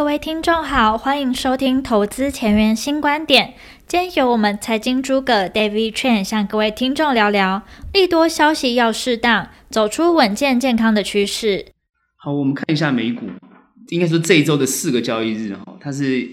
各位听众好，欢迎收听投资前沿新观点。今天由我们财经诸葛 David Chen 向各位听众聊聊利多消息要适当，走出稳健健康的趋势。好，我们看一下美股，应该说这一周的四个交易日哈，它是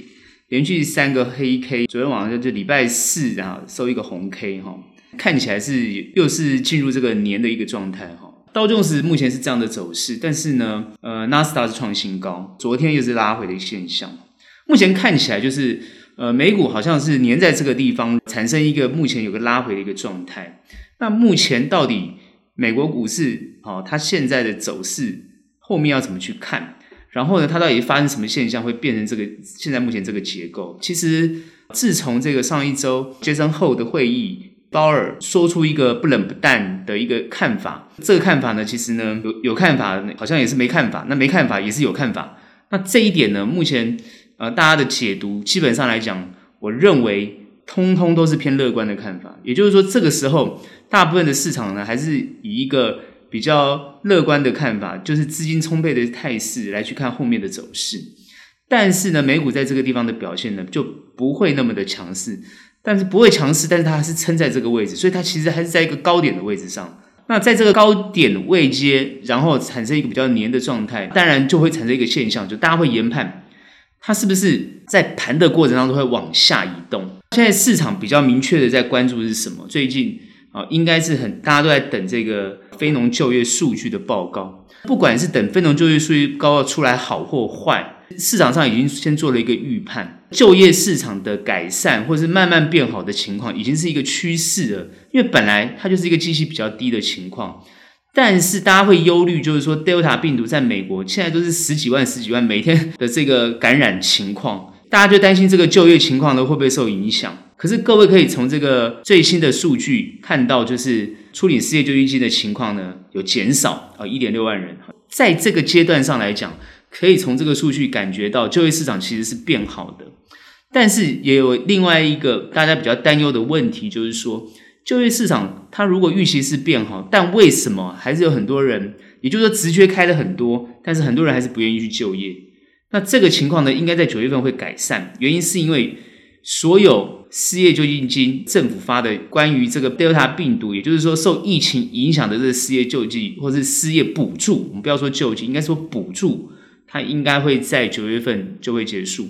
连续三个黑 K，昨天晚上就礼拜四然后收一个红 K 哈，看起来是又是进入这个年的一个状态哈。道琼斯目前是这样的走势，但是呢，呃，纳斯达是创新高，昨天又是拉回的一个现象。目前看起来就是，呃，美股好像是黏在这个地方，产生一个目前有个拉回的一个状态。那目前到底美国股市，哦，它现在的走势后面要怎么去看？然后呢，它到底发生什么现象会变成这个现在目前这个结构？其实自从这个上一周接生后的会议。鲍尔说出一个不冷不淡的一个看法，这个看法呢，其实呢有有看法，好像也是没看法，那没看法也是有看法。那这一点呢，目前呃大家的解读基本上来讲，我认为通通都是偏乐观的看法。也就是说，这个时候大部分的市场呢，还是以一个比较乐观的看法，就是资金充沛的态势来去看后面的走势。但是呢，美股在这个地方的表现呢，就不会那么的强势。但是不会强势，但是它还是撑在这个位置，所以它其实还是在一个高点的位置上。那在这个高点位阶，然后产生一个比较黏的状态，当然就会产生一个现象，就大家会研判它是不是在盘的过程当中会往下移动。现在市场比较明确的在关注的是什么？最近啊，应该是很大家都在等这个非农就业数据的报告，不管是等非农就业数据报告出来好或坏。市场上已经先做了一个预判，就业市场的改善或是慢慢变好的情况，已经是一个趋势了。因为本来它就是一个基期比较低的情况，但是大家会忧虑，就是说 Delta 病毒在美国现在都是十几万、十几万每天的这个感染情况，大家就担心这个就业情况呢会不会受影响。可是各位可以从这个最新的数据看到，就是处理失业救济金的情况呢有减少啊，一点六万人，在这个阶段上来讲。可以从这个数据感觉到就业市场其实是变好的，但是也有另外一个大家比较担忧的问题，就是说就业市场它如果预期是变好，但为什么还是有很多人，也就是说职缺开了很多，但是很多人还是不愿意去就业？那这个情况呢，应该在九月份会改善，原因是因为所有失业救济金政府发的关于这个 Delta 病毒，也就是说受疫情影响的这个失业救济或是失业补助，我们不要说救济，应该说补助。它应该会在九月份就会结束，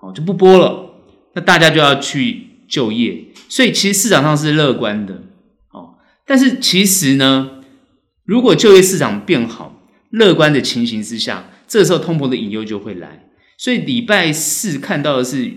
好，就不播了。那大家就要去就业，所以其实市场上是乐观的，哦。但是其实呢，如果就业市场变好、乐观的情形之下，这时候通膨的隐忧就会来。所以礼拜四看到的是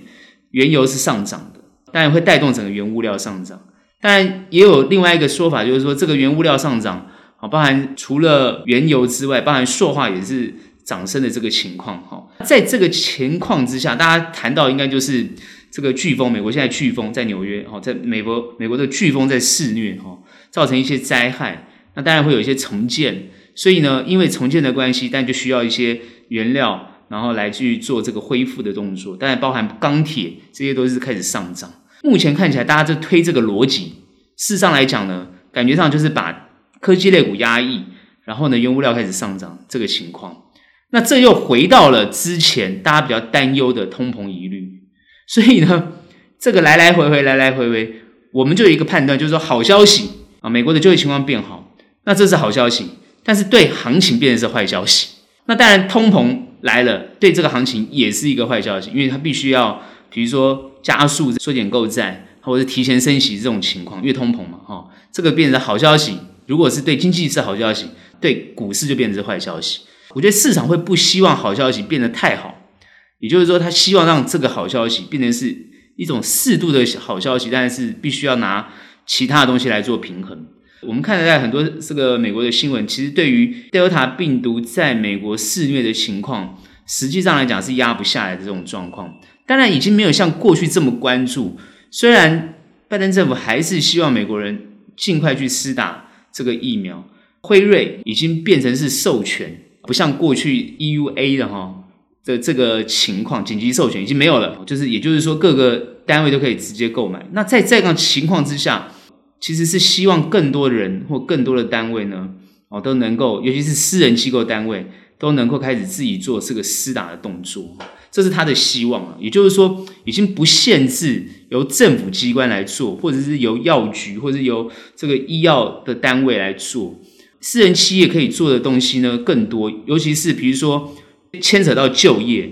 原油是上涨的，当然会带动整个原物料上涨。当然也有另外一个说法，就是说这个原物料上涨，好，包含除了原油之外，包含塑化也是。涨升的这个情况，哈，在这个情况之下，大家谈到应该就是这个飓风，美国现在飓风在纽约，哈，在美国，美国的飓风在肆虐，哈，造成一些灾害，那当然会有一些重建，所以呢，因为重建的关系，但就需要一些原料，然后来去做这个恢复的动作，当然包含钢铁，这些都是开始上涨。目前看起来，大家就推这个逻辑，事实上来讲呢，感觉上就是把科技类股压抑，然后呢，原物料开始上涨这个情况。那这又回到了之前大家比较担忧的通膨疑虑，所以呢，这个来来回回，来来回回，我们就有一个判断，就是说好消息啊，美国的就业情况变好，那这是好消息，但是对行情变成是坏消息。那当然，通膨来了，对这个行情也是一个坏消息，因为它必须要，比如说加速缩减购债，或者是提前升息这种情况，因为通膨嘛，哈，这个变成好消息。如果是对经济是好消息，对股市就变成是坏消息。我觉得市场会不希望好消息变得太好，也就是说，他希望让这个好消息变成是一种适度的好消息，但是必须要拿其他的东西来做平衡。我们看得在很多这个美国的新闻，其实对于 Delta 病毒在美国肆虐的情况，实际上来讲是压不下来的这种状况。当然，已经没有像过去这么关注。虽然拜登政府还是希望美国人尽快去施打这个疫苗，辉瑞已经变成是授权。不像过去 EUA 的哈的这个情况，紧急授权已经没有了，就是也就是说各个单位都可以直接购买。那在这样情况之下，其实是希望更多的人或更多的单位呢，哦都能够，尤其是私人机构单位都能够开始自己做这个施打的动作，这是他的希望啊。也就是说，已经不限制由政府机关来做，或者是由药局，或者是由这个医药的单位来做，私人企业可以做的东西呢更多。尤其是比如说牵扯到就业，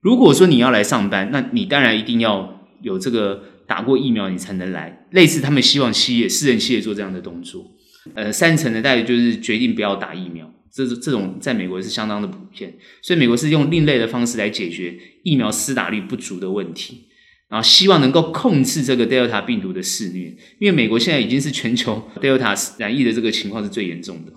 如果说你要来上班，那你当然一定要有这个打过疫苗，你才能来。类似他们希望企业、私人企业做这样的动作。呃，三成的大概就是决定不要打疫苗。这这种在美国是相当的普遍，所以美国是用另类的方式来解决疫苗施打率不足的问题，然后希望能够控制这个 Delta 病毒的肆虐，因为美国现在已经是全球 Delta 染疫的这个情况是最严重的。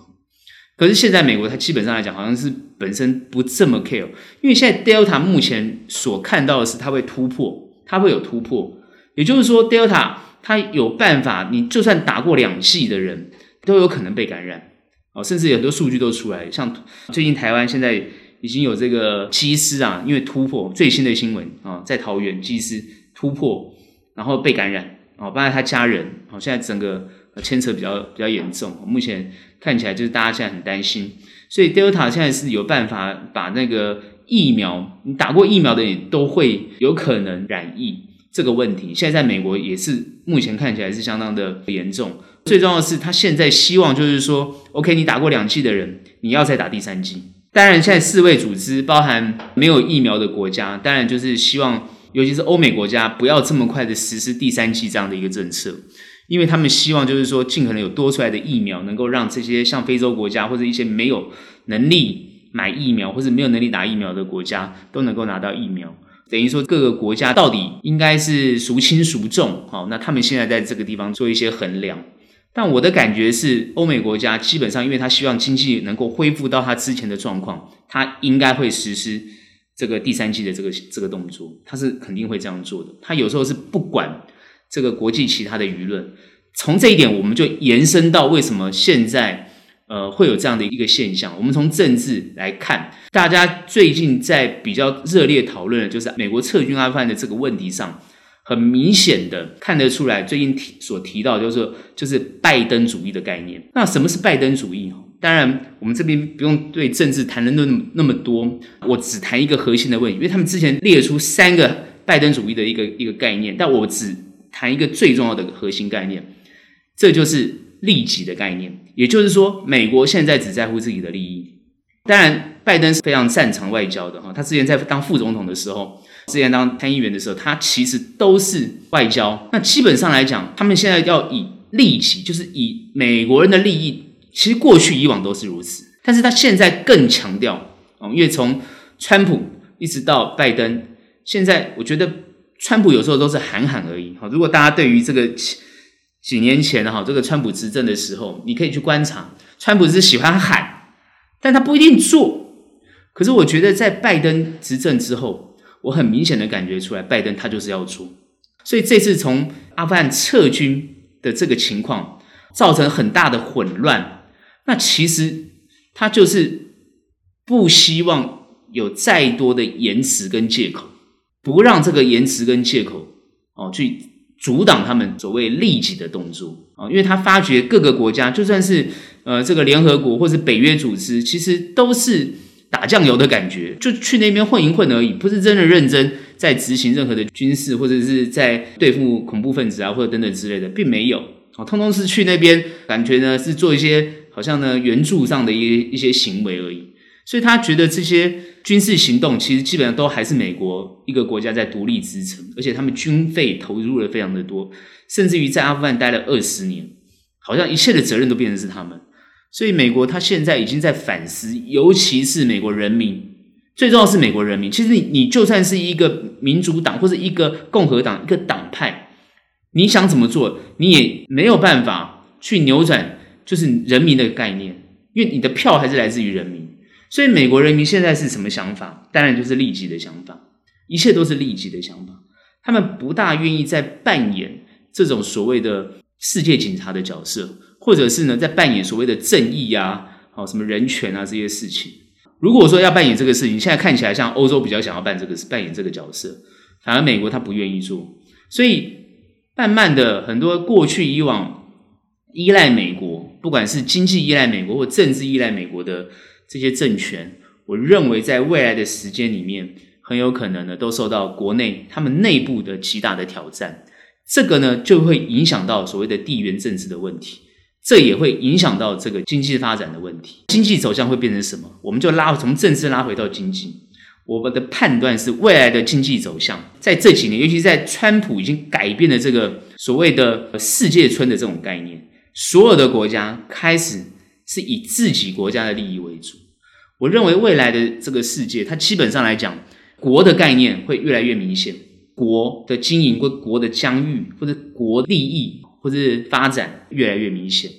可是现在美国它基本上来讲，好像是本身不这么 care，因为现在 Delta 目前所看到的是它会突破，它会有突破，也就是说 Delta 它有办法，你就算打过两剂的人都有可能被感染。哦，甚至有很多数据都出来，像最近台湾现在已经有这个机师啊，因为突破最新的新闻啊，在桃园机师突破，然后被感染啊，包括他家人，好，现在整个牵扯比较比较严重，目前看起来就是大家现在很担心，所以 Delta 现在是有办法把那个疫苗，你打过疫苗的人都会有可能染疫这个问题，现在在美国也是目前看起来是相当的严重。最重要的是，他现在希望就是说，OK，你打过两剂的人，你要再打第三剂。当然，现在世卫组织包含没有疫苗的国家，当然就是希望，尤其是欧美国家，不要这么快的实施第三剂这样的一个政策，因为他们希望就是说，尽可能有多出来的疫苗，能够让这些像非洲国家或者一些没有能力买疫苗或者没有能力打疫苗的国家，都能够拿到疫苗。等于说，各个国家到底应该是孰轻孰重？好，那他们现在在这个地方做一些衡量。但我的感觉是，欧美国家基本上，因为他希望经济能够恢复到他之前的状况，他应该会实施这个第三季的这个这个动作，他是肯定会这样做的。他有时候是不管这个国际其他的舆论。从这一点，我们就延伸到为什么现在呃会有这样的一个现象。我们从政治来看，大家最近在比较热烈讨论的就是美国撤军阿富汗的这个问题上。很明显的看得出来，最近提所提到就是就是拜登主义的概念。那什么是拜登主义？当然，我们这边不用对政治谈的那么那么多，我只谈一个核心的问题，因为他们之前列出三个拜登主义的一个一个概念，但我只谈一个最重要的核心概念，这就是利己的概念。也就是说，美国现在只在乎自己的利益。当然，拜登是非常擅长外交的哈，他之前在当副总统的时候。之前当参议员的时候，他其实都是外交。那基本上来讲，他们现在要以利己，就是以美国人的利益。其实过去以往都是如此，但是他现在更强调哦，因为从川普一直到拜登，现在我觉得川普有时候都是喊喊而已。哈，如果大家对于这个几年前哈这个川普执政的时候，你可以去观察，川普是喜欢喊，但他不一定做。可是我觉得在拜登执政之后，我很明显的感觉出来，拜登他就是要做，所以这次从阿富汗撤军的这个情况造成很大的混乱，那其实他就是不希望有再多的言辞跟借口，不让这个言辞跟借口哦去阻挡他们所谓利己的动作啊，因为他发觉各个国家就算是呃这个联合国或是北约组织，其实都是。打酱油的感觉，就去那边混一混而已，不是真的认真在执行任何的军事，或者是在对付恐怖分子啊，或者等等之类的，并没有。哦，通通是去那边，感觉呢是做一些好像呢援助上的一一些行为而已。所以他觉得这些军事行动其实基本上都还是美国一个国家在独立支撑，而且他们军费投入了非常的多，甚至于在阿富汗待了二十年，好像一切的责任都变成是他们。所以，美国他现在已经在反思，尤其是美国人民，最重要是美国人民。其实你，你就算是一个民主党或者一个共和党一个党派，你想怎么做，你也没有办法去扭转，就是人民的概念，因为你的票还是来自于人民。所以，美国人民现在是什么想法？当然就是利己的想法，一切都是利己的想法。他们不大愿意再扮演这种所谓的世界警察的角色。或者是呢，在扮演所谓的正义啊，好什么人权啊这些事情。如果说要扮演这个事情，现在看起来像欧洲比较想要扮这个扮演这个角色，反而美国他不愿意做。所以慢慢的，很多过去以往依赖美国，不管是经济依赖美国或政治依赖美国的这些政权，我认为在未来的时间里面，很有可能呢都受到国内他们内部的极大的挑战。这个呢就会影响到所谓的地缘政治的问题，这也会影响到这个经济发展的问题。经济走向会变成什么？我们就拉从政治拉回到经济。我们的判断是，未来的经济走向在这几年，尤其在川普已经改变了这个所谓的世界村的这种概念，所有的国家开始是以自己国家的利益为主。我认为未来的这个世界，它基本上来讲，国的概念会越来越明显，国的经营或国的疆域或者国利益或者发展越来越明显。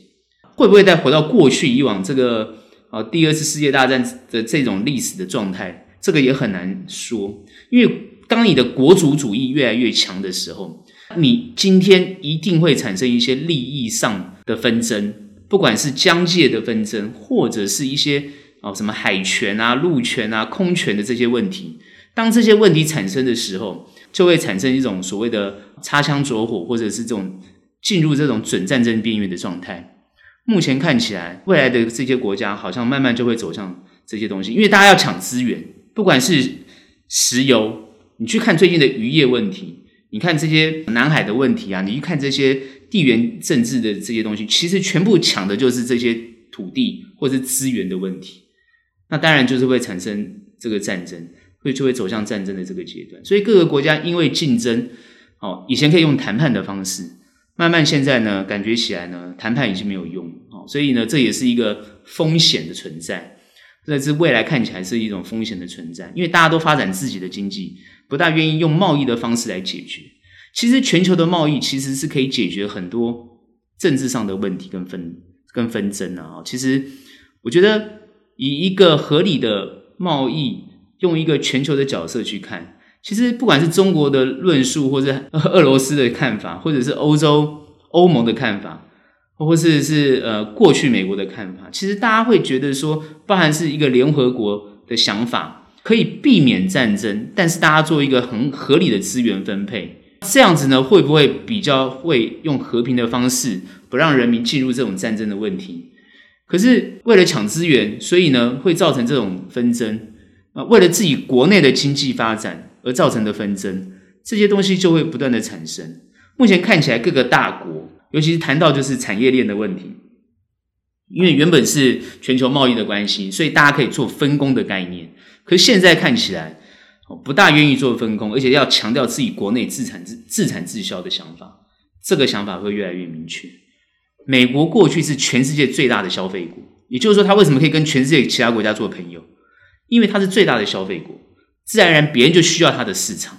会不会再回到过去以往这个啊第二次世界大战的这种历史的状态？这个也很难说，因为当你的国族主义越来越强的时候，你今天一定会产生一些利益上的纷争，不管是疆界的纷争，或者是一些哦什么海权啊、陆权啊、空权的这些问题。当这些问题产生的时候，就会产生一种所谓的擦枪走火，或者是这种进入这种准战争边缘的状态。目前看起来，未来的这些国家好像慢慢就会走向这些东西，因为大家要抢资源。不管是石油，你去看最近的渔业问题，你看这些南海的问题啊，你去看这些地缘政治的这些东西，其实全部抢的就是这些土地或是资源的问题。那当然就是会产生这个战争，会就会走向战争的这个阶段。所以各个国家因为竞争，哦，以前可以用谈判的方式，慢慢现在呢，感觉起来呢，谈判已经没有用，哦，所以呢，这也是一个风险的存在。这是未来看起来是一种风险的存在，因为大家都发展自己的经济，不大愿意用贸易的方式来解决。其实全球的贸易其实是可以解决很多政治上的问题跟纷跟纷争啊。其实我觉得以一个合理的贸易，用一个全球的角色去看，其实不管是中国的论述，或者俄罗斯的看法，或者是欧洲欧盟的看法。或是是呃，过去美国的看法，其实大家会觉得说，包含是一个联合国的想法，可以避免战争，但是大家做一个很合理的资源分配，这样子呢，会不会比较会用和平的方式，不让人民进入这种战争的问题？可是为了抢资源，所以呢，会造成这种纷争啊，为了自己国内的经济发展而造成的纷争，这些东西就会不断的产生。目前看起来，各个大国。尤其是谈到就是产业链的问题，因为原本是全球贸易的关系，所以大家可以做分工的概念。可是现在看起来，不大愿意做分工，而且要强调自己国内自产自自产自销的想法。这个想法会越来越明确。美国过去是全世界最大的消费国，也就是说，它为什么可以跟全世界其他国家做朋友？因为它是最大的消费国，自然而然别人就需要它的市场，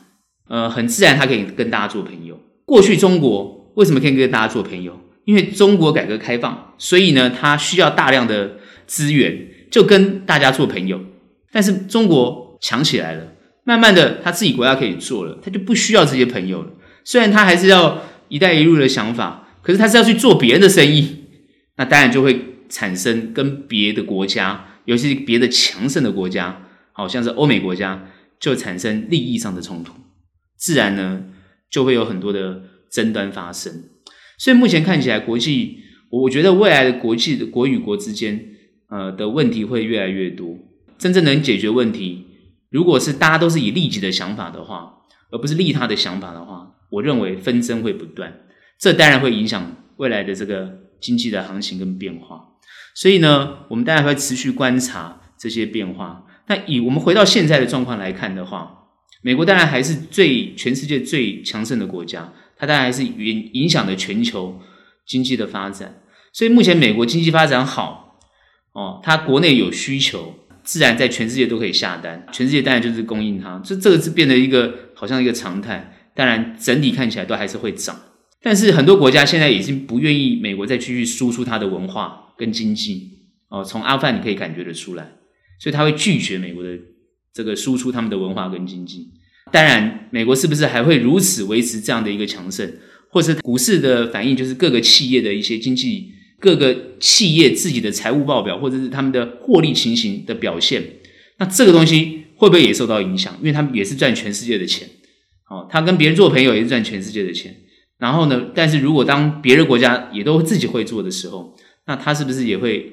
呃，很自然它可以跟大家做朋友。过去中国。为什么可以跟大家做朋友？因为中国改革开放，所以呢，它需要大量的资源，就跟大家做朋友。但是中国强起来了，慢慢的，他自己国家可以做了，他就不需要这些朋友了。虽然他还是要“一带一路”的想法，可是他是要去做别人的生意，那当然就会产生跟别的国家，尤其是别的强盛的国家，好像是欧美国家，就产生利益上的冲突，自然呢，就会有很多的。争端发生，所以目前看起来，国际，我觉得未来的国际的国与国之间，呃的问题会越来越多。真正能解决问题，如果是大家都是以利己的想法的话，而不是利他的想法的话，我认为纷争会不断。这当然会影响未来的这个经济的行情跟变化。所以呢，我们当然会持续观察这些变化。那以我们回到现在的状况来看的话，美国当然还是最全世界最强盛的国家。它当然还是影影响了全球经济的发展，所以目前美国经济发展好，哦，它国内有需求，自然在全世界都可以下单，全世界当然就是供应它，这这个是变得一个好像一个常态。当然整体看起来都还是会涨，但是很多国家现在已经不愿意美国再继续输出它的文化跟经济，哦，从阿富汗你可以感觉得出来，所以他会拒绝美国的这个输出他们的文化跟经济。当然，美国是不是还会如此维持这样的一个强盛，或是股市的反应，就是各个企业的一些经济，各个企业自己的财务报表，或者是他们的获利情形的表现，那这个东西会不会也受到影响？因为他们也是赚全世界的钱，哦，他跟别人做朋友也是赚全世界的钱。然后呢，但是如果当别的国家也都自己会做的时候，那他是不是也会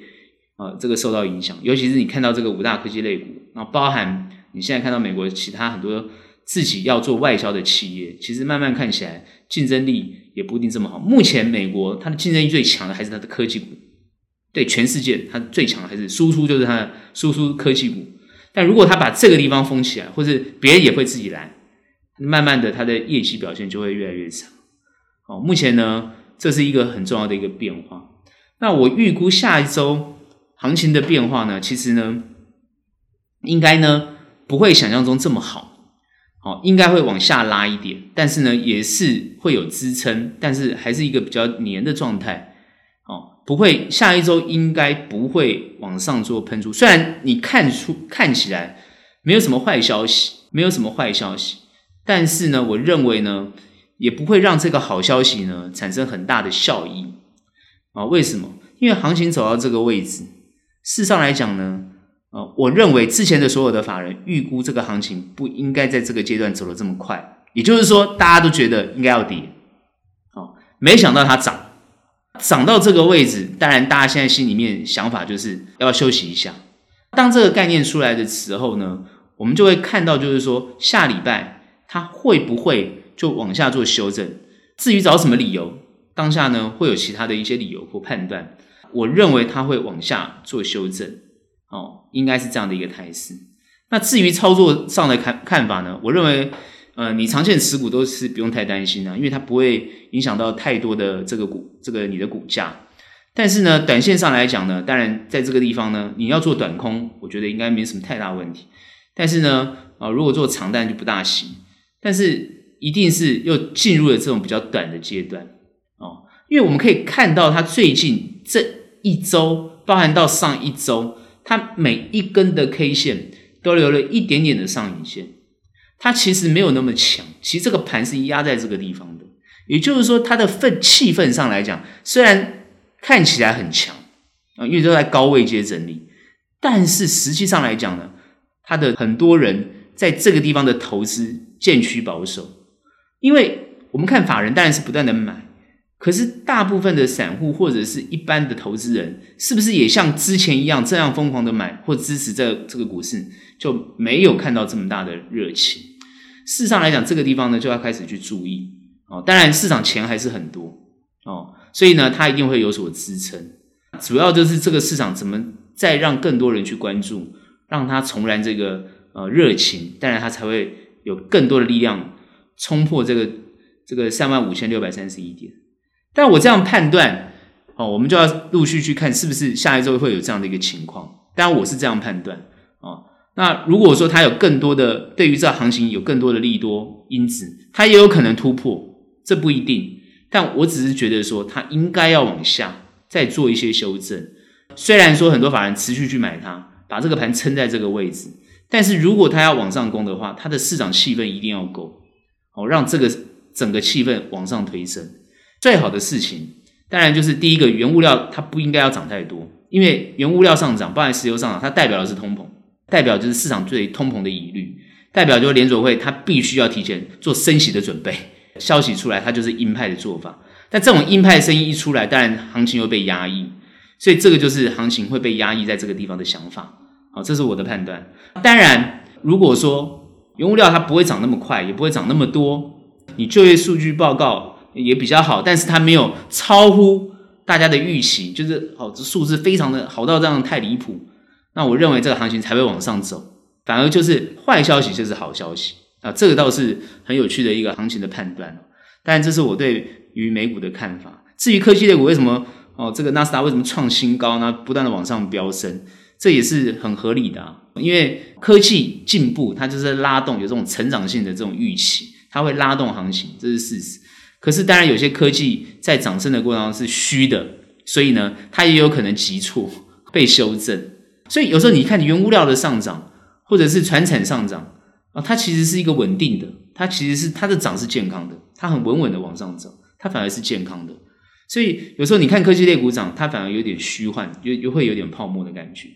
啊、呃、这个受到影响？尤其是你看到这个五大科技类股。然后包含你现在看到美国其他很多自己要做外销的企业，其实慢慢看起来竞争力也不一定这么好。目前美国它的竞争力最强的还是它的科技股，对全世界它最强的还是输出就是它的输出科技股。但如果它把这个地方封起来，或者别人也会自己来，慢慢的它的业绩表现就会越来越差。好，目前呢，这是一个很重要的一个变化。那我预估下一周行情的变化呢，其实呢，应该呢不会想象中这么好，好，应该会往下拉一点，但是呢也是会有支撑，但是还是一个比较黏的状态，哦，不会下一周应该不会往上做喷出，虽然你看出看起来没有什么坏消息，没有什么坏消息，但是呢，我认为呢也不会让这个好消息呢产生很大的效益。啊，为什么？因为行情走到这个位置，事实上来讲呢，呃，我认为之前的所有的法人预估这个行情不应该在这个阶段走得这么快，也就是说，大家都觉得应该要跌，哦，没想到它涨，涨到这个位置，当然大家现在心里面想法就是要休息一下。当这个概念出来的时候呢，我们就会看到，就是说下礼拜它会不会就往下做修正？至于找什么理由？当下呢，会有其他的一些理由或判断，我认为它会往下做修正，哦，应该是这样的一个态势。那至于操作上的看看法呢，我认为，呃，你长线持股都是不用太担心的，因为它不会影响到太多的这个股，这个你的股价。但是呢，短线上来讲呢，当然在这个地方呢，你要做短空，我觉得应该没什么太大问题。但是呢，啊、呃，如果做长单就不大行。但是一定是又进入了这种比较短的阶段哦。因为我们可以看到，它最近这一周，包含到上一周，它每一根的 K 线都留了一点点的上影线，它其实没有那么强。其实这个盘是压在这个地方的，也就是说，它的氛气氛上来讲，虽然看起来很强啊，因为都在高位阶整理，但是实际上来讲呢，它的很多人在这个地方的投资渐趋保守，因为我们看法人当然是不断的买。可是，大部分的散户或者是一般的投资人，是不是也像之前一样这样疯狂的买或支持这这个股市，就没有看到这么大的热情？事实上来讲，这个地方呢就要开始去注意哦。当然，市场钱还是。很多哦，所以呢，它一定会有所支撑。主要就是。这个市场怎么再让更多人去关注，让它重燃这个呃热情，当然它才会有更多的力量冲破这个这个三万五千六百三十一点。但我这样判断，哦，我们就要陆续去看是不是下一周会有这样的一个情况。当然，我是这样判断，哦，那如果说它有更多的对于这行情有更多的利多因子，它也有可能突破，这不一定。但我只是觉得说，它应该要往下再做一些修正。虽然说很多法人持续去买它，把这个盘撑在这个位置，但是如果它要往上攻的话，它的市场气氛一定要够，哦，让这个整个气氛往上推升。最好的事情，当然就是第一个，原物料它不应该要涨太多，因为原物料上涨，包含石油上涨，它代表的是通膨，代表就是市场对通膨的疑虑，代表就是联准会它必须要提前做升息的准备。消息出来，它就是鹰派的做法。但这种鹰派声音一出来，当然行情又被压抑，所以这个就是行情会被压抑在这个地方的想法。好，这是我的判断。当然，如果说原物料它不会涨那么快，也不会涨那么多，你就业数据报告。也比较好，但是它没有超乎大家的预期，就是哦，这数字非常的好到这样太离谱。那我认为这个行情才会往上走，反而就是坏消息就是好消息啊，这个倒是很有趣的一个行情的判断。但，这是我对于美股的看法。至于科技类股为什么哦，这个纳斯达为什么创新高呢？不断的往上飙升，这也是很合理的啊，因为科技进步，它就是拉动有这种成长性的这种预期，它会拉动行情，这是事实。可是，当然有些科技在涨升的过程中是虚的，所以呢，它也有可能急挫被修正。所以有时候你看原物料的上涨，或者是传产上涨啊，它其实是一个稳定的，它其实是它的涨是健康的，它很稳稳的往上走，它反而是健康的。所以有时候你看科技类股涨，它反而有点虚幻，又又会有点泡沫的感觉。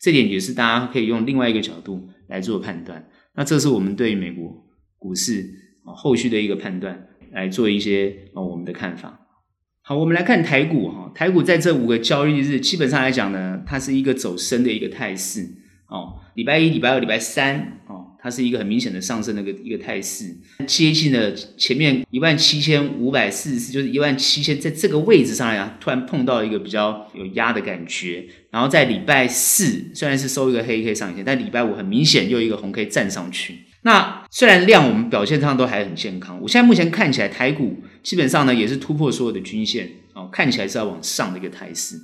这点也是大家可以用另外一个角度来做判断。那这是我们对于美国股市啊后续的一个判断。来做一些呃我们的看法。好，我们来看台股哈，台股在这五个交易日基本上来讲呢，它是一个走升的一个态势哦，礼拜一、礼拜二、礼拜三哦，它是一个很明显的上升的一个一个态势，接近了前面一万七千五百四十四，就是一万七千，在这个位置上来讲，突然碰到一个比较有压的感觉，然后在礼拜四虽然是收一个黑 K 上影线，但礼拜五很明显又一个红 K 站上去。那虽然量我们表现上都还很健康，我现在目前看起来台股基本上呢也是突破所有的均线哦，看起来是要往上的一个态势。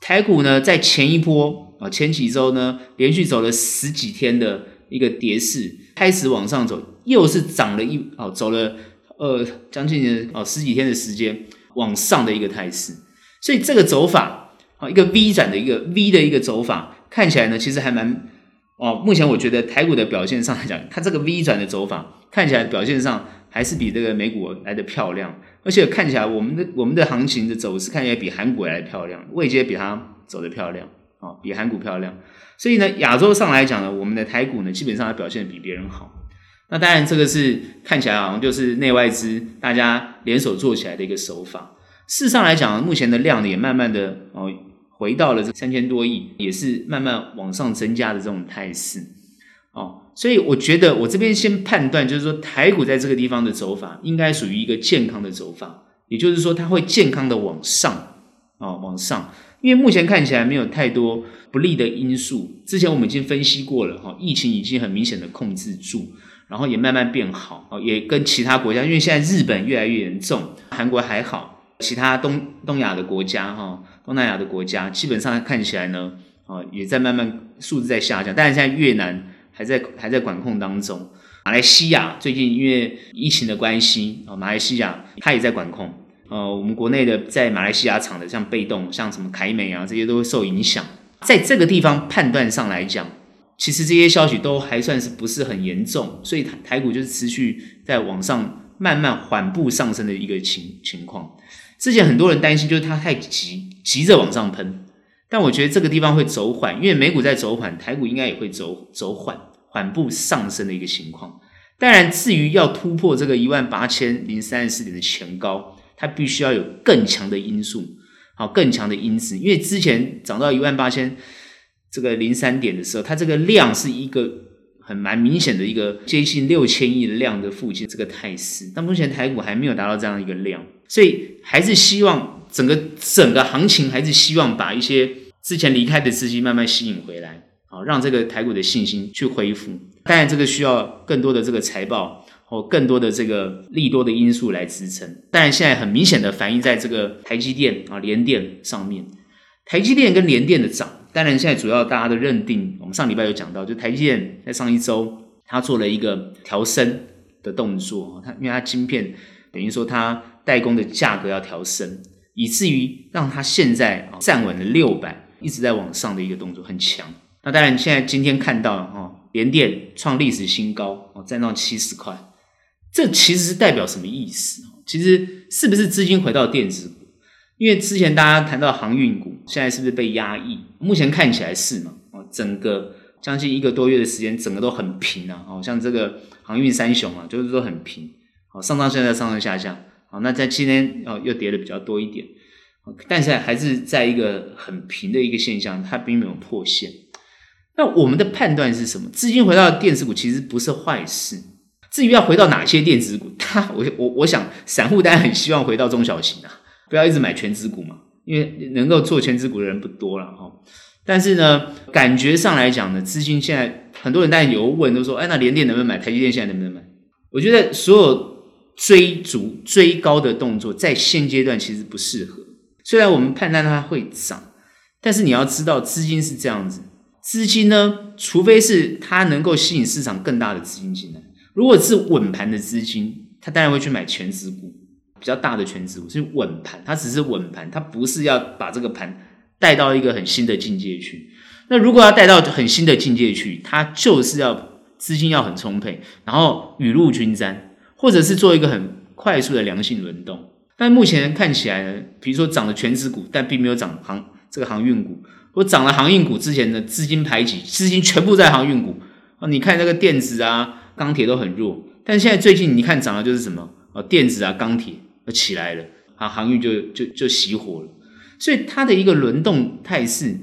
台股呢在前一波啊前几周呢连续走了十几天的一个跌势，开始往上走，又是涨了一哦走了呃将近哦十几天的时间往上的一个态势，所以这个走法啊一个 V 转的一个 V 的一个走法，看起来呢其实还蛮。哦，目前我觉得台股的表现上来讲，它这个 V 转的走法看起来表现上还是比这个美股来的漂亮，而且看起来我们的我们的行情的走势看起来比韩股来的漂亮，位阶比它走的漂亮，哦，比韩股漂亮。所以呢，亚洲上来讲呢，我们的台股呢基本上还表现的比别人好。那当然，这个是看起来好像就是内外资大家联手做起来的一个手法。事实上来讲，目前的量呢也慢慢的哦。回到了这三千多亿，也是慢慢往上增加的这种态势哦，所以我觉得我这边先判断，就是说台股在这个地方的走法应该属于一个健康的走法，也就是说它会健康的往上哦，往上，因为目前看起来没有太多不利的因素。之前我们已经分析过了哈，疫情已经很明显的控制住，然后也慢慢变好哦，也跟其他国家，因为现在日本越来越严重，韩国还好，其他东东亚的国家哈。东南亚的国家基本上看起来呢，啊，也在慢慢数字在下降，但是现在越南还在还在管控当中。马来西亚最近因为疫情的关系啊，马来西亚它也在管控。呃，我们国内的在马来西亚厂的像被动，像什么凯美啊这些都会受影响。在这个地方判断上来讲，其实这些消息都还算是不是很严重，所以台台股就是持续在往上慢慢缓步上升的一个情情况。之前很多人担心，就是它太急，急着往上喷。但我觉得这个地方会走缓，因为美股在走缓，台股应该也会走走缓，缓步上升的一个情况。当然，至于要突破这个一万八千零三十四点的前高，它必须要有更强的因素，好，更强的因子。因为之前涨到一万八千这个零三点的时候，它这个量是一个很蛮明显的一个接近六千亿的量的附近这个态势。但目前台股还没有达到这样一个量。所以还是希望整个整个行情还是希望把一些之前离开的资金慢慢吸引回来，好，让这个台股的信心去恢复。当然，这个需要更多的这个财报或更多的这个利多的因素来支撑。当然，现在很明显的反映在这个台积电啊、联电上面。台积电跟联电的涨，当然现在主要大家都认定，我们上礼拜有讲到，就台积电在上一周它做了一个调升的动作，它因为它晶片等于说它。代工的价格要调升，以至于让它现在啊站稳了六百，一直在往上的一个动作很强。那当然，现在今天看到哈，联电创历史新高哦，站到七十块，这其实是代表什么意思？其实是不是资金回到电子？因为之前大家谈到航运股，现在是不是被压抑？目前看起来是嘛？哦，整个将近一个多月的时间，整个都很平啊，好像这个航运三雄啊，就是说很平，好上上下下，上上下下。好，那在今天哦又跌的比较多一点，但是还是在一个很平的一个现象，它并没有破线。那我们的判断是什么？资金回到电子股其实不是坏事。至于要回到哪些电子股，它我我我想，散户当然很希望回到中小型啊，不要一直买全值股嘛，因为能够做全值股的人不多了哈。但是呢，感觉上来讲呢，资金现在很多人当然有问，都说，哎，那联电能不能买？台积电现在能不能买？我觉得所有。追逐追高的动作，在现阶段其实不适合。虽然我们判断它会涨，但是你要知道，资金是这样子。资金呢，除非是它能够吸引市场更大的资金进来。如果是稳盘的资金，它当然会去买全值股，比较大的权值股是稳盘，它只是稳盘，它不是要把这个盘带到一个很新的境界去。那如果要带到很新的境界去，它就是要资金要很充沛，然后雨露均沾。或者是做一个很快速的良性轮动，但目前看起来呢，比如说涨了权值股，但并没有涨航这个航运股，或涨了航运股之前的资金排挤，资金全部在航运股啊。你看这个电子啊、钢铁都很弱，但现在最近你看涨的就是什么啊？电子啊、钢铁起来了啊，航运就就就熄火了。所以它的一个轮动态势，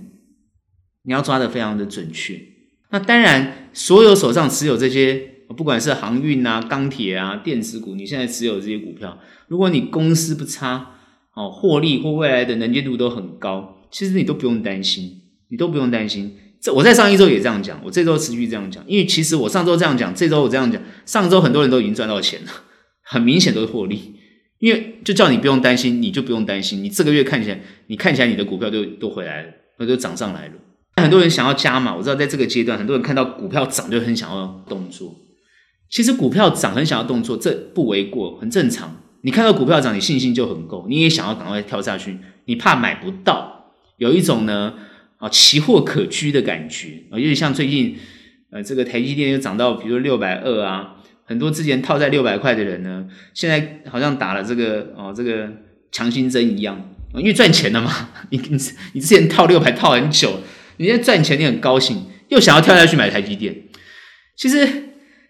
你要抓得非常的准确。那当然，所有手上持有这些，不管是航运啊、钢铁啊、电子股，你现在持有这些股票，如果你公司不差，哦，获利或未来的能见度都很高，其实你都不用担心，你都不用担心。这我在上一周也这样讲，我这周持续这样讲，因为其实我上周这样讲，这周我这样讲，上周很多人都已经赚到钱了，很明显都是获利，因为就叫你不用担心，你就不用担心，你这个月看起来，你看起来你的股票就都回来了，那就涨上来了。很多人想要加码，我知道在这个阶段，很多人看到股票涨就很想要动作。其实股票涨很想要动作，这不为过，很正常。你看到股票涨，你信心就很够，你也想要赶快跳下去，你怕买不到，有一种呢啊奇货可居的感觉啊，因为像最近呃这个台积电又涨到，比如六百二啊，很多之前套在六百块的人呢，现在好像打了这个哦这个强心针一样，因为赚钱了嘛，你你你之前套六百套很久。你现在赚钱，你很高兴，又想要跳下去买台积电。其实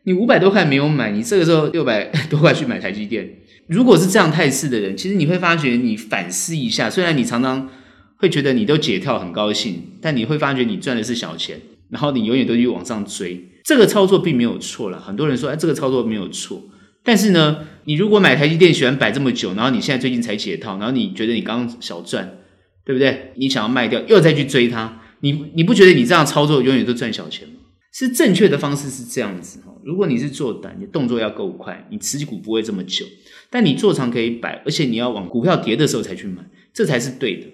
你五百多块没有买，你这个时候六百 多块去买台积电，如果是这样态势的人，其实你会发觉，你反思一下，虽然你常常会觉得你都解跳很高兴，但你会发觉你赚的是小钱，然后你永远都去往上追。这个操作并没有错了，很多人说，哎，这个操作没有错。但是呢，你如果买台积电喜欢摆这么久，然后你现在最近才解套，然后你觉得你刚刚小赚，对不对？你想要卖掉，又再去追它。你你不觉得你这样操作永远都赚小钱吗？是正确的方式是这样子哈。如果你是做短，你动作要够快，你持股不会这么久。但你做长可以摆，而且你要往股票跌的时候才去买，这才是对的。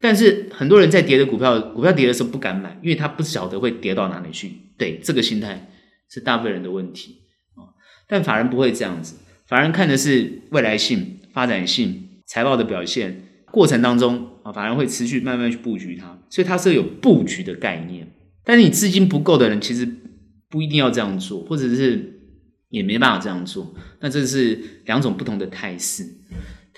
但是很多人在跌的股票，股票跌的时候不敢买，因为他不晓得会跌到哪里去。对，这个心态是大部分人的问题啊。但法人不会这样子，法人看的是未来性、发展性、财报的表现。过程当中啊，法人会持续慢慢去布局它，所以它是有布局的概念。但是你资金不够的人，其实不一定要这样做，或者是也没办法这样做。那这是两种不同的态势。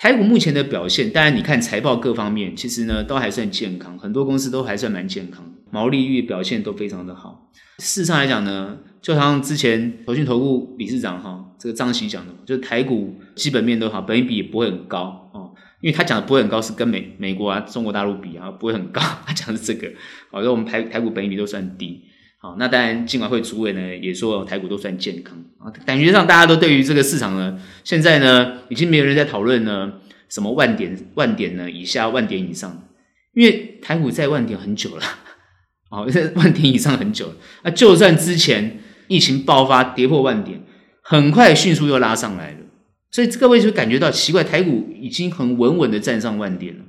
台股目前的表现，当然你看财报各方面，其实呢都还算健康，很多公司都还算蛮健康，毛利率表现都非常的好。事实上来讲呢，就像之前投信投顾理事长哈这个张琦讲的，就是台股基本面都好，本益比也不会很高哦。因为他讲的不会很高，是跟美美国啊、中国大陆比啊，不会很高。他讲的是这个，好，说我们台台股本益比都算低。好，那当然，金管会主委呢也说台股都算健康啊。感觉上大家都对于这个市场呢，现在呢已经没有人在讨论呢什么万点万点呢以下万点以上，因为台股在万点很久了，好，在万点以上很久了。那就算之前疫情爆发跌破万点，很快迅速又拉上来了。所以各位就感觉到奇怪，台股已经很稳稳的站上万点了。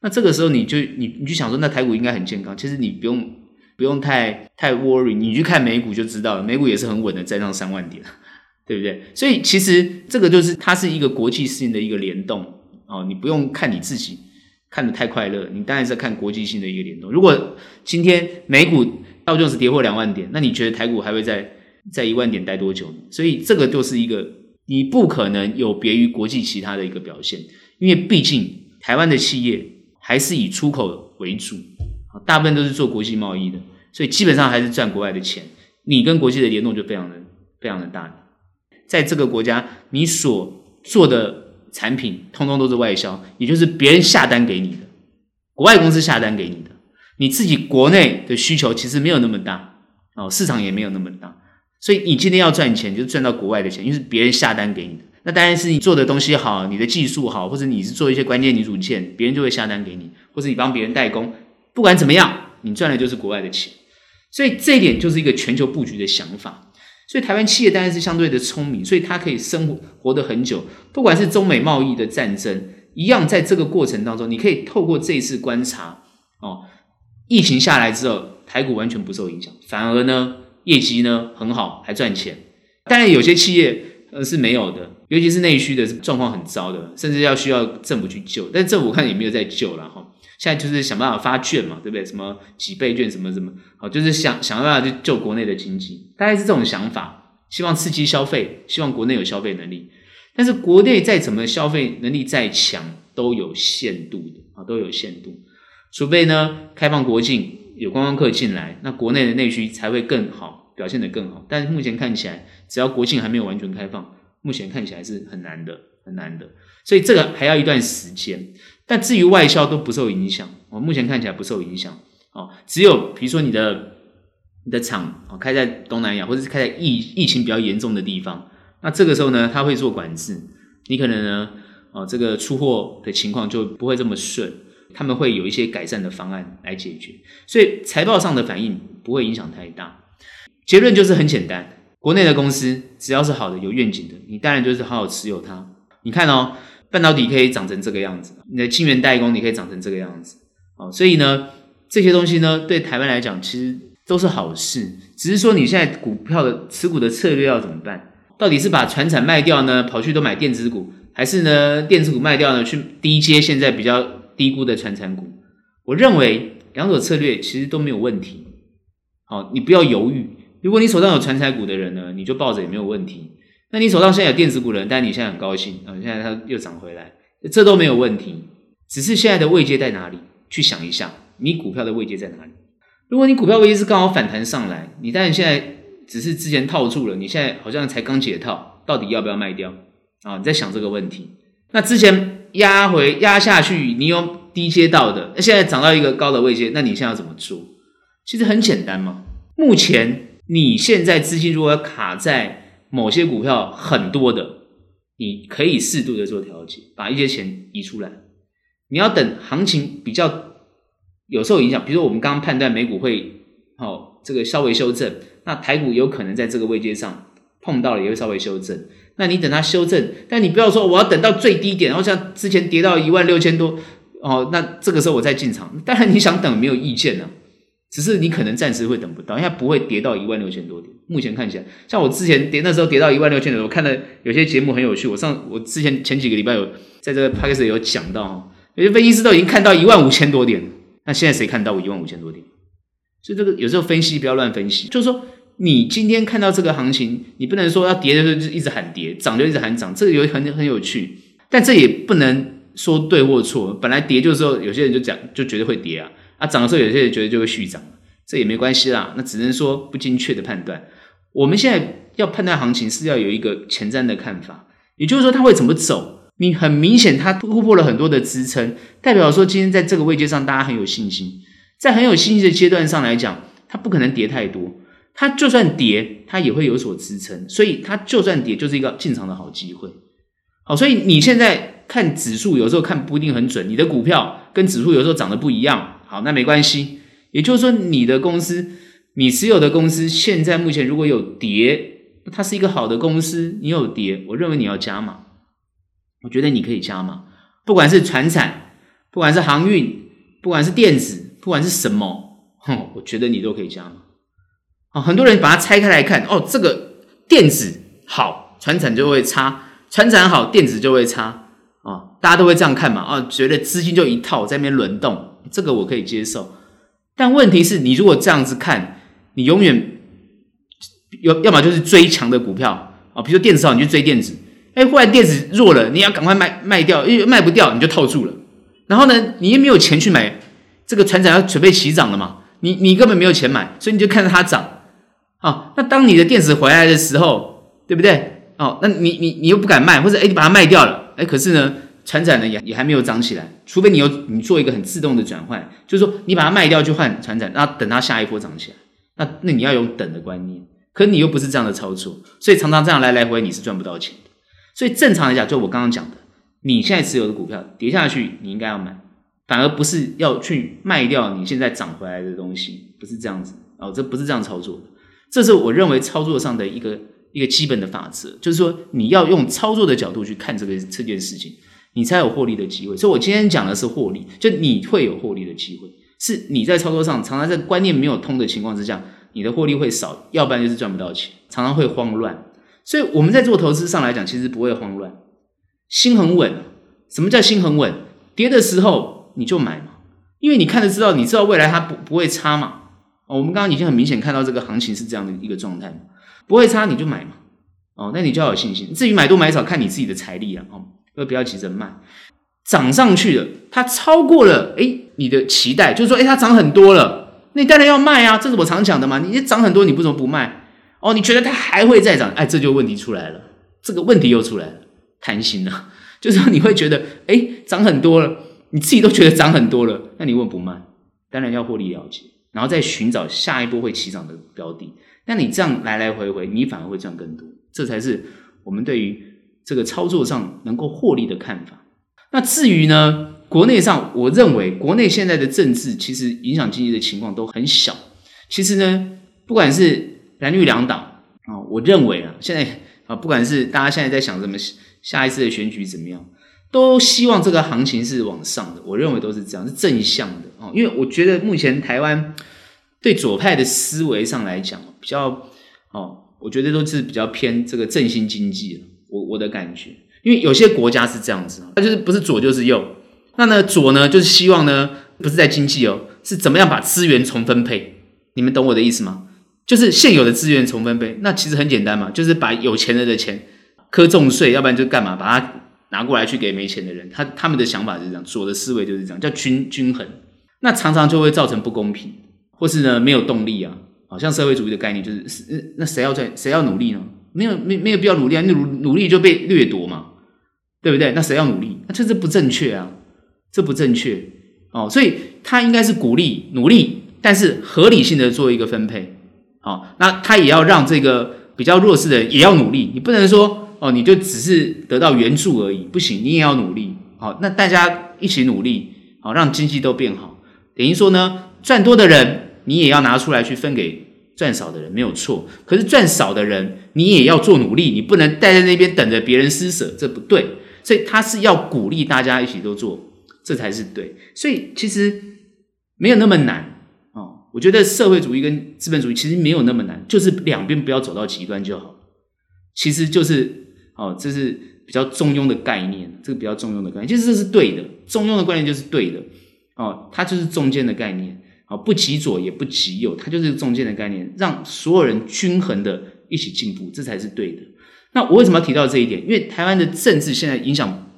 那这个时候你就你你就想说，那台股应该很健康。其实你不用不用太太 worry，你去看美股就知道了，美股也是很稳的站上三万点，对不对？所以其实这个就是它是一个国际性的一个联动哦，你不用看你自己看的太快乐，你当然是看国际性的一个联动。如果今天美股道琼斯跌破两万点，那你觉得台股还会在在一万点待多久？所以这个就是一个。你不可能有别于国际其他的一个表现，因为毕竟台湾的企业还是以出口为主，大部分都是做国际贸易的，所以基本上还是赚国外的钱。你跟国际的联动就非常的非常的大，在这个国家，你所做的产品通通都是外销，也就是别人下单给你的，国外公司下单给你的，你自己国内的需求其实没有那么大，哦，市场也没有那么大。所以你今天要赚钱，就是赚到国外的钱，因为是别人下单给你的。那当然是你做的东西好，你的技术好，或者你是做一些关键零组件，别人就会下单给你，或者你帮别人代工。不管怎么样，你赚的就是国外的钱。所以这一点就是一个全球布局的想法。所以台湾企业当然是相对的聪明，所以它可以生活活得很久。不管是中美贸易的战争，一样在这个过程当中，你可以透过这一次观察哦，疫情下来之后，台股完全不受影响，反而呢。业绩呢很好，还赚钱。当然有些企业呃是没有的，尤其是内需的状况很糟的，甚至要需要政府去救。但政府看也没有在救了哈。现在就是想办法发券嘛，对不对？什么几倍券什么什么，好，就是想想办法去救国内的经济，大概是这种想法，希望刺激消费，希望国内有消费能力。但是国内再怎么消费能力再强，都有限度的啊，都有限度。除非呢开放国境。有观光客进来，那国内的内需才会更好，表现得更好。但是目前看起来，只要国境还没有完全开放，目前看起来是很难的，很难的。所以这个还要一段时间。但至于外销都不受影响，哦，目前看起来不受影响。哦，只有比如说你的你的厂啊开在东南亚，或者是开在疫疫情比较严重的地方，那这个时候呢，他会做管制，你可能呢，哦，这个出货的情况就不会这么顺，他们会有一些改善的方案来解决，所以财报上的反应不会影响太大。结论就是很简单，国内的公司只要是好的、有愿景的，你当然就是好好持有它。你看哦，半导体可以长成这个样子，你的晶圆代工你可以长成这个样子，哦，所以呢，这些东西呢，对台湾来讲其实都是好事，只是说你现在股票的持股的策略要怎么办？到底是把传产卖掉呢，跑去都买电子股，还是呢电子股卖掉呢，去低接现在比较低估的传产股？我认为两种策略其实都没有问题。好，你不要犹豫。如果你手上有传产股的人呢，你就抱着也没有问题。那你手上现在有电子股的人，但你现在很高兴啊，现在它又涨回来，这都没有问题。只是现在的位阶在哪里？去想一下，你股票的位阶在哪里？如果你股票位阶是刚好反弹上来，你当然现在只是之前套住了，你现在好像才刚解套，到底要不要卖掉啊？你在想这个问题。那之前压回压下去，你有低阶到的，那现在涨到一个高的位阶，那你现在要怎么做？其实很简单嘛。目前你现在资金如果卡在某些股票很多的，你可以适度的做调节，把一些钱移出来。你要等行情比较有受影响，比如说我们刚刚判断美股会好这个稍微修正，那台股有可能在这个位阶上碰到了也会稍微修正。那你等它修正，但你不要说我要等到最低点，然后像之前跌到一万六千多哦，那这个时候我再进场。当然你想等没有意见啊。只是你可能暂时会等不到，因为它不会跌到一万六千多点。目前看起来，像我之前跌那时候跌到一万六千多，我看了有些节目很有趣。我上我之前前几个礼拜有在这个 podcast 有讲到，有些分析师都已经看到一万五千多点，那现在谁看到我一万五千多点？所以这个有时候分析不要乱分析，就是说你今天看到这个行情，你不能说要跌的时候就一直喊跌，涨就一直喊涨，这个有很很有趣，但这也不能说对或错。本来跌就是说有些人就讲就觉得会跌啊。啊，涨的时候有些人觉得就会续涨，这也没关系啦。那只能说不精确的判断。我们现在要判断行情是要有一个前瞻的看法，也就是说它会怎么走。你很明显它突破了很多的支撑，代表说今天在这个位阶上大家很有信心。在很有信心的阶段上来讲，它不可能跌太多。它就算跌，它也会有所支撑，所以它就算跌就是一个进场的好机会。好，所以你现在看指数有时候看不一定很准，你的股票跟指数有时候涨得不一样。好，那没关系。也就是说，你的公司，你持有的公司，现在目前如果有跌，它是一个好的公司，你有跌，我认为你要加码。我觉得你可以加码，不管是船产，不管是航运，不管是电子，不管是什么，哼，我觉得你都可以加码。啊，很多人把它拆开来看，哦，这个电子好，船产就会差；船产好，电子就会差。啊，大家都会这样看嘛？啊，觉得资金就一套在那边轮动。这个我可以接受，但问题是你如果这样子看，你永远要要么就是追强的股票啊，比如说电子好，你就追电子，哎，忽然电子弱了，你要赶快卖卖掉，因为卖不掉你就套住了。然后呢，你也没有钱去买这个船长要准备起涨了嘛，你你根本没有钱买，所以你就看着它涨啊。那当你的电子回来的时候，对不对？哦，那你你你又不敢卖，或者哎，你把它卖掉了，哎，可是呢？船长呢也也还没有涨起来，除非你有你做一个很自动的转换，就是说你把它卖掉去换船长，然后等它下一波涨起来，那那你要有等的观念，可你又不是这样的操作，所以常常这样来来回你是赚不到钱的。所以正常来讲，就我刚刚讲的，你现在持有的股票跌下去，你应该要买，反而不是要去卖掉你现在涨回来的东西，不是这样子哦，这不是这样操作的，这是我认为操作上的一个一个基本的法则，就是说你要用操作的角度去看这个这件事情。你才有获利的机会，所以我今天讲的是获利，就你会有获利的机会，是你在操作上常常在观念没有通的情况之下，你的获利会少，要不然就是赚不到钱，常常会慌乱。所以我们在做投资上来讲，其实不会慌乱，心很稳。什么叫心很稳？跌的时候你就买嘛，因为你看得知道，你知道未来它不不会差嘛。哦，我们刚刚已经很明显看到这个行情是这样的一个状态，不会差你就买嘛。哦，那你就要有信心。至于买多买少，看你自己的财力啊。哦。都不要急着卖，涨上去了，它超过了诶你的期待，就是说诶它涨很多了，那你当然要卖啊，这是我常讲的嘛。你涨很多，你为什么不卖？哦，你觉得它还会再涨？哎，这就问题出来了，这个问题又出来了，贪心了，就是说你会觉得诶涨很多了，你自己都觉得涨很多了，那你为什么不卖？当然要获利了结。然后再寻找下一波会起涨的标的。那你这样来来回回，你反而会赚更多。这才是我们对于这个操作上能够获利的看法。那至于呢，国内上，我认为国内现在的政治其实影响经济的情况都很小。其实呢，不管是蓝绿两党啊，我认为啊，现在啊，不管是大家现在在想什么下一次的选举怎么样，都希望这个行情是往上的。我认为都是这样，是正向的啊。因为我觉得目前台湾对左派的思维上来讲，比较哦。我觉得都是比较偏这个振兴经济，我我的感觉，因为有些国家是这样子，它就是不是左就是右，那呢左呢就是希望呢不是在经济哦，是怎么样把资源重分配？你们懂我的意思吗？就是现有的资源重分配，那其实很简单嘛，就是把有钱人的钱课重税，要不然就干嘛把它拿过来去给没钱的人，他他们的想法是这样，左的思维就是这样，叫均均衡，那常常就会造成不公平，或是呢没有动力啊。好像社会主义的概念就，是那谁要在谁要努力呢？没有没没有必要努力啊，那努努力就被掠夺嘛，对不对？那谁要努力？那这是不正确啊，这不正确哦。所以他应该是鼓励努力，但是合理性的做一个分配。哦，那他也要让这个比较弱势的也要努力，你不能说哦，你就只是得到援助而已，不行，你也要努力。好，那大家一起努力，好，让经济都变好。等于说呢，赚多的人。你也要拿出来去分给赚少的人，没有错。可是赚少的人，你也要做努力，你不能待在那边等着别人施舍，这不对。所以他是要鼓励大家一起都做，这才是对。所以其实没有那么难哦。我觉得社会主义跟资本主义其实没有那么难，就是两边不要走到极端就好。其实就是哦，这是比较中庸的概念，这个比较中庸的概念，其实这是对的。中庸的概念就是对的哦，它就是中间的概念。啊，不极左也不极右，它就是中间的概念，让所有人均衡的一起进步，这才是对的。那我为什么要提到这一点？因为台湾的政治现在影响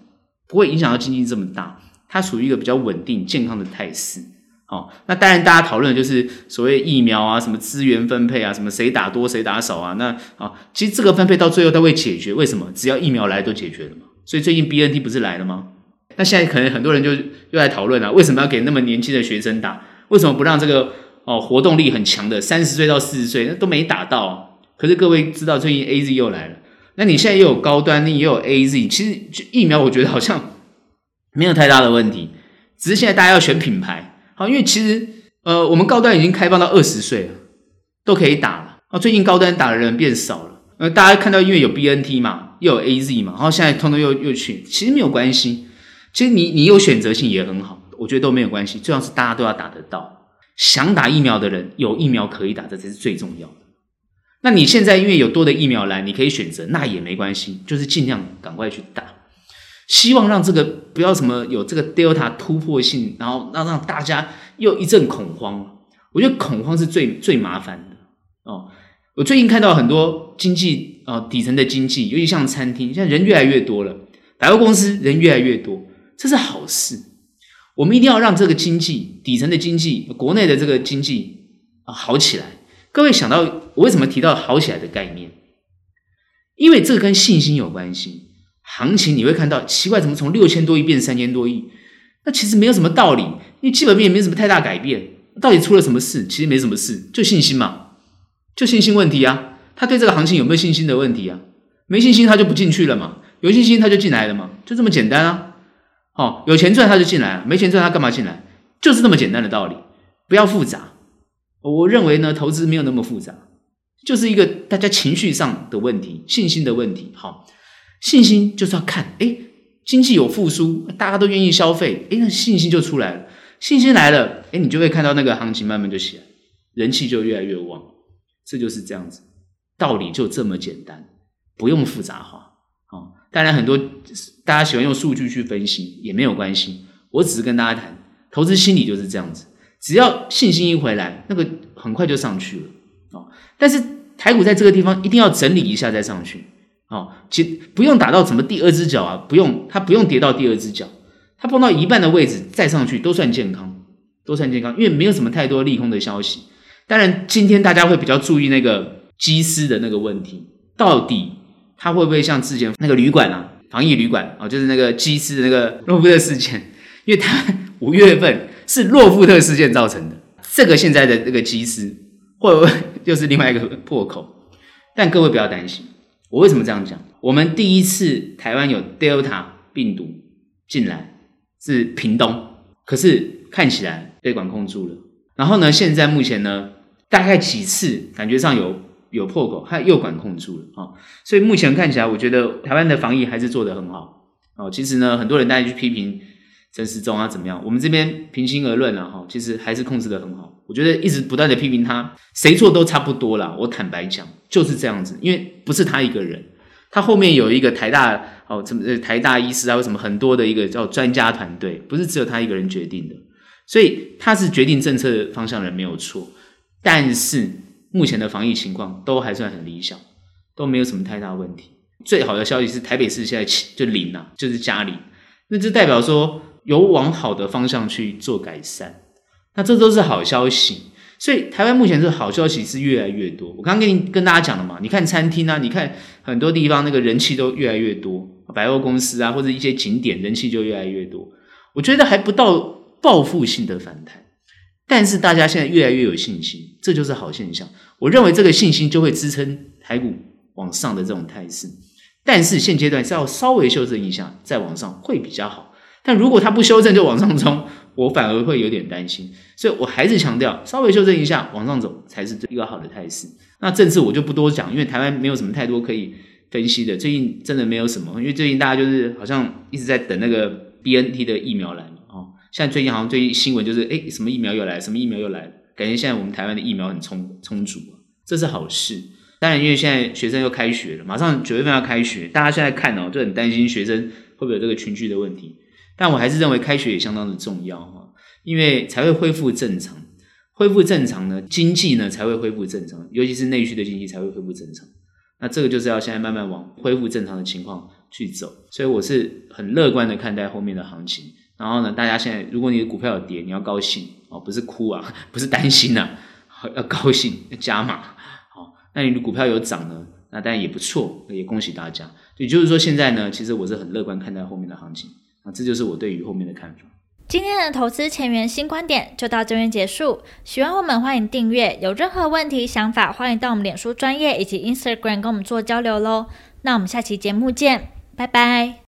不会影响到经济这么大，它属于一个比较稳定、健康的态势。好，那当然大家讨论的就是所谓疫苗啊，什么资源分配啊，什么谁打多谁打少啊。那啊，其实这个分配到最后都会解决。为什么？只要疫苗来都解决了嘛。所以最近 BNT 不是来了吗？那现在可能很多人就又来讨论了，为什么要给那么年轻的学生打？为什么不让这个哦活动力很强的三十岁到四十岁那都没打到？可是各位知道最近 AZ 又来了，那你现在又有高端，你也有 AZ，其实疫苗我觉得好像没有太大的问题，只是现在大家要选品牌，好，因为其实呃我们高端已经开放到二十岁了，都可以打了啊。最近高端打的人变少了，呃大家看到因为有 BNT 嘛，又有 AZ 嘛，然后现在通通又又去，其实没有关系，其实你你有选择性也很好。我觉得都没有关系，最重要是大家都要打得到。想打疫苗的人有疫苗可以打，这才是最重要的。那你现在因为有多的疫苗来，你可以选择，那也没关系，就是尽量赶快去打。希望让这个不要什么有这个 Delta 突破性，然后让让大家又一阵恐慌。我觉得恐慌是最最麻烦的哦。我最近看到很多经济啊、底层的经济，尤其像餐厅，现在人越来越多了，百货公司人越来越多，这是好事。我们一定要让这个经济底层的经济，国内的这个经济啊好起来。各位想到我为什么提到好起来的概念？因为这个跟信心有关系。行情你会看到奇怪，怎么从六千多亿变三千多亿？那其实没有什么道理，因为基本面也没什么太大改变。到底出了什么事？其实没什么事，就信心嘛，就信心问题啊。他对这个行情有没有信心的问题啊？没信心他就不进去了嘛，有信心他就进来了嘛，就这么简单啊。哦，有钱赚他就进来，没钱赚他干嘛进来？就是这么简单的道理，不要复杂。我认为呢，投资没有那么复杂，就是一个大家情绪上的问题，信心的问题。好，信心就是要看，诶，经济有复苏，大家都愿意消费，诶，那信心就出来了。信心来了，诶，你就会看到那个行情慢慢就起来，人气就越来越旺。这就是这样子，道理就这么简单，不用复杂化。当然很多。大家喜欢用数据去分析也没有关系，我只是跟大家谈投资心理就是这样子，只要信心一回来，那个很快就上去了哦。但是台股在这个地方一定要整理一下再上去哦，其不用打到什么第二只脚啊，不用，它不用跌到第二只脚，它碰到一半的位置再上去都算健康，都算健康，因为没有什么太多利空的消息。当然，今天大家会比较注意那个机师的那个问题，到底它会不会像之前那个旅馆啊？防疫旅馆哦，就是那个机师的那个洛夫特事件，因为他五月份是洛夫特事件造成的，这个现在的这个机师会不会又是另外一个破口？但各位不要担心，我为什么这样讲？我们第一次台湾有 Delta 病毒进来是屏东，可是看起来被管控住了。然后呢，现在目前呢，大概几次感觉上有有破口，它又管控住了啊。所以目前看起来，我觉得台湾的防疫还是做得很好哦。其实呢，很多人大家去批评陈时中啊怎么样，我们这边平心而论了哈，其实还是控制得很好。我觉得一直不断的批评他，谁做都差不多啦。我坦白讲，就是这样子，因为不是他一个人，他后面有一个台大哦，什么台大医师啊，为什么很多的一个叫专家团队，不是只有他一个人决定的。所以他是决定政策方向人没有错，但是目前的防疫情况都还算很理想，都没有什么太大问题。最好的消息是台北市现在就零了，就是加零，那就代表说有往好的方向去做改善，那这都是好消息。所以台湾目前这好消息是越来越多。我刚刚跟你跟大家讲了嘛，你看餐厅啊，你看很多地方那个人气都越来越多，百货公司啊或者一些景点人气就越来越多。我觉得还不到。报复性的反弹，但是大家现在越来越有信心，这就是好现象。我认为这个信心就会支撑台股往上的这种态势。但是现阶段是要稍微修正一下，再往上会比较好。但如果它不修正就往上冲，我反而会有点担心。所以我还是强调，稍微修正一下往上走才是一个好的态势。那政治我就不多讲，因为台湾没有什么太多可以分析的。最近真的没有什么，因为最近大家就是好像一直在等那个 BNT 的疫苗来。现在最近好像最近新闻就是，哎，什么疫苗又来，什么疫苗又来，感觉现在我们台湾的疫苗很充充足，这是好事。当然，因为现在学生又开学了，马上九月份要开学，大家现在看哦，就很担心学生会不会有这个群聚的问题。但我还是认为开学也相当的重要哈，因为才会恢复正常，恢复正常呢，经济呢才会恢复正常，尤其是内需的经济才会恢复正常。那这个就是要现在慢慢往恢复正常的情况去走，所以我是很乐观的看待后面的行情。然后呢，大家现在如果你的股票有跌，你要高兴哦，不是哭啊，不是担心呐、啊，要高兴，要加码。好，那你的股票有涨呢，那当然也不错，也恭喜大家。也就是说，现在呢，其实我是很乐观看待后面的行情啊，这就是我对于后面的看法。今天的投资前沿新观点就到这边结束。喜欢我们，欢迎订阅。有任何问题、想法，欢迎到我们脸书专业以及 Instagram 跟我们做交流喽。那我们下期节目见，拜拜。